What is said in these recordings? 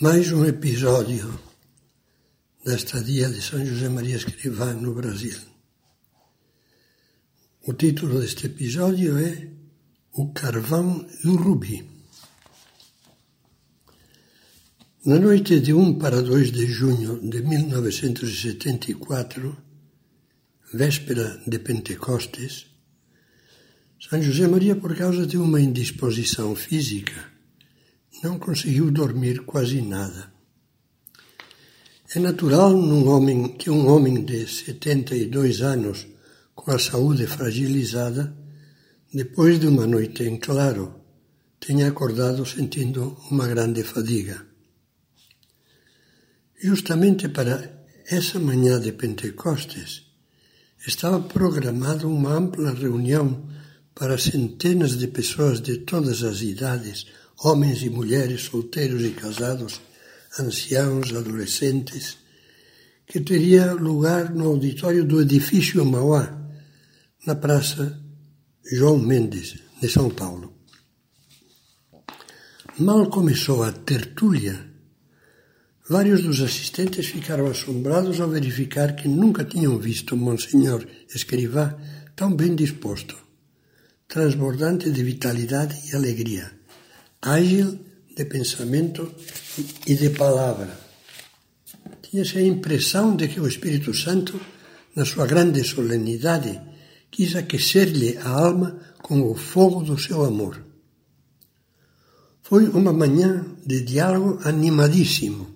Mais um episódio da estadia de São José Maria Escrivá no Brasil. O título deste episódio é O Carvão e o Rubi. Na noite de 1 para 2 de junho de 1974, véspera de Pentecostes, São José Maria, por causa de uma indisposição física, não conseguiu dormir quase nada. É natural num homem que um homem de 72 anos, com a saúde fragilizada, depois de uma noite em claro, tenha acordado sentindo uma grande fadiga. Justamente para essa manhã de Pentecostes, estava programada uma ampla reunião para centenas de pessoas de todas as idades homens e mulheres solteiros e casados, anciãos, adolescentes, que teria lugar no auditório do edifício Mauá, na Praça João Mendes, de São Paulo. Mal começou a tertúlia, vários dos assistentes ficaram assombrados ao verificar que nunca tinham visto Monsenhor Escrivá tão bem disposto, transbordante de vitalidade e alegria ágil de pensamento e de palavra. Tinha-se a impressão de que o Espírito Santo, na sua grande solenidade, quis aquecer-lhe a alma com o fogo do seu amor. Foi uma manhã de diálogo animadíssimo,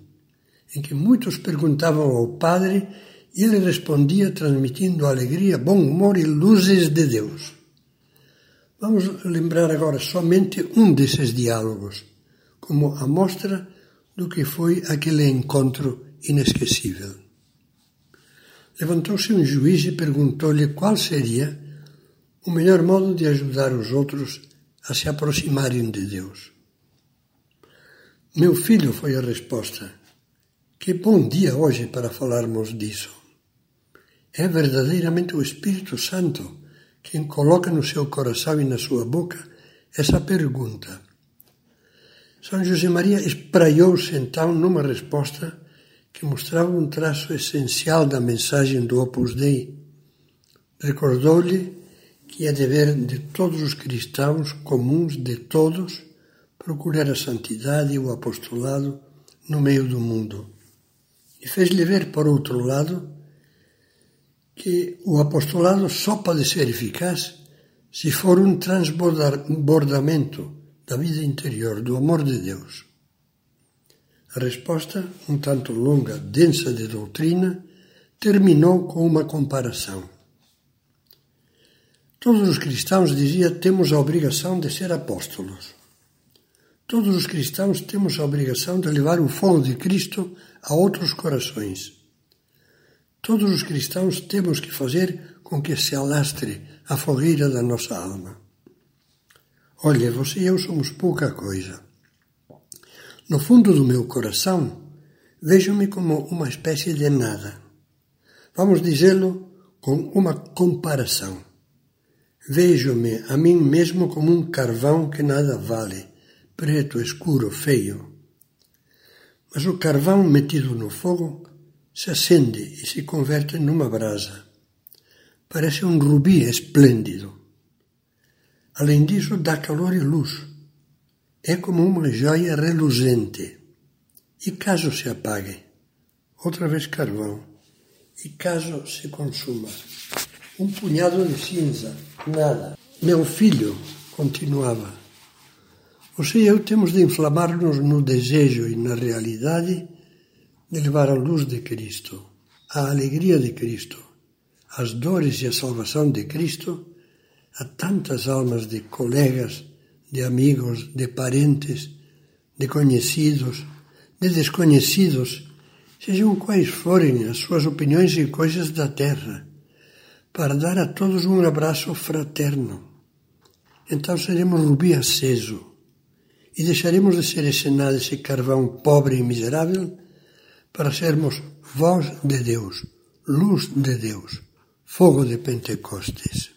em que muitos perguntavam ao padre e ele respondia transmitindo alegria, bom humor e luzes de Deus. Vamos lembrar agora somente um desses diálogos, como amostra do que foi aquele encontro inesquecível. Levantou-se um juiz e perguntou-lhe qual seria o melhor modo de ajudar os outros a se aproximarem de Deus. Meu filho, foi a resposta. Que bom dia hoje para falarmos disso. É verdadeiramente o Espírito Santo quem coloca no seu coração e na sua boca essa pergunta. São José Maria espraiou-se então numa resposta que mostrava um traço essencial da mensagem do Opus Dei. Recordou-lhe que é dever de todos os cristãos, comuns de todos, procurar a santidade e o apostolado no meio do mundo. E fez-lhe ver, por outro lado, que o apostolado só pode ser eficaz se for um transbordamento da vida interior, do amor de Deus. A resposta, um tanto longa, densa de doutrina, terminou com uma comparação. Todos os cristãos, dizia, temos a obrigação de ser apóstolos. Todos os cristãos temos a obrigação de levar o fogo de Cristo a outros corações. Todos os cristãos temos que fazer com que se alastre a fogueira da nossa alma. Olha, você e eu somos pouca coisa. No fundo do meu coração, vejo-me como uma espécie de nada. Vamos dizê-lo com uma comparação. Vejo-me a mim mesmo como um carvão que nada vale, preto, escuro, feio. Mas o carvão metido no fogo se acende e se converte numa brasa. Parece um rubi esplêndido. Além disso, dá calor e luz. É como uma joia reluzente. E caso se apague, outra vez carvão. E caso se consuma, um punhado de cinza, nada. Meu filho, continuava, você e eu temos de inflamar-nos no desejo e na realidade de levar a luz de Cristo, a alegria de Cristo, as dores e a salvação de Cristo a tantas almas de colegas, de amigos, de parentes, de conhecidos, de desconhecidos, sejam quais forem as suas opiniões e coisas da terra, para dar a todos um abraço fraterno. Então seremos rubi aceso e deixaremos de ser esse nada, esse carvão pobre e miserável para sermos voz de Deus, luz de Deus, fogo de Pentecostes.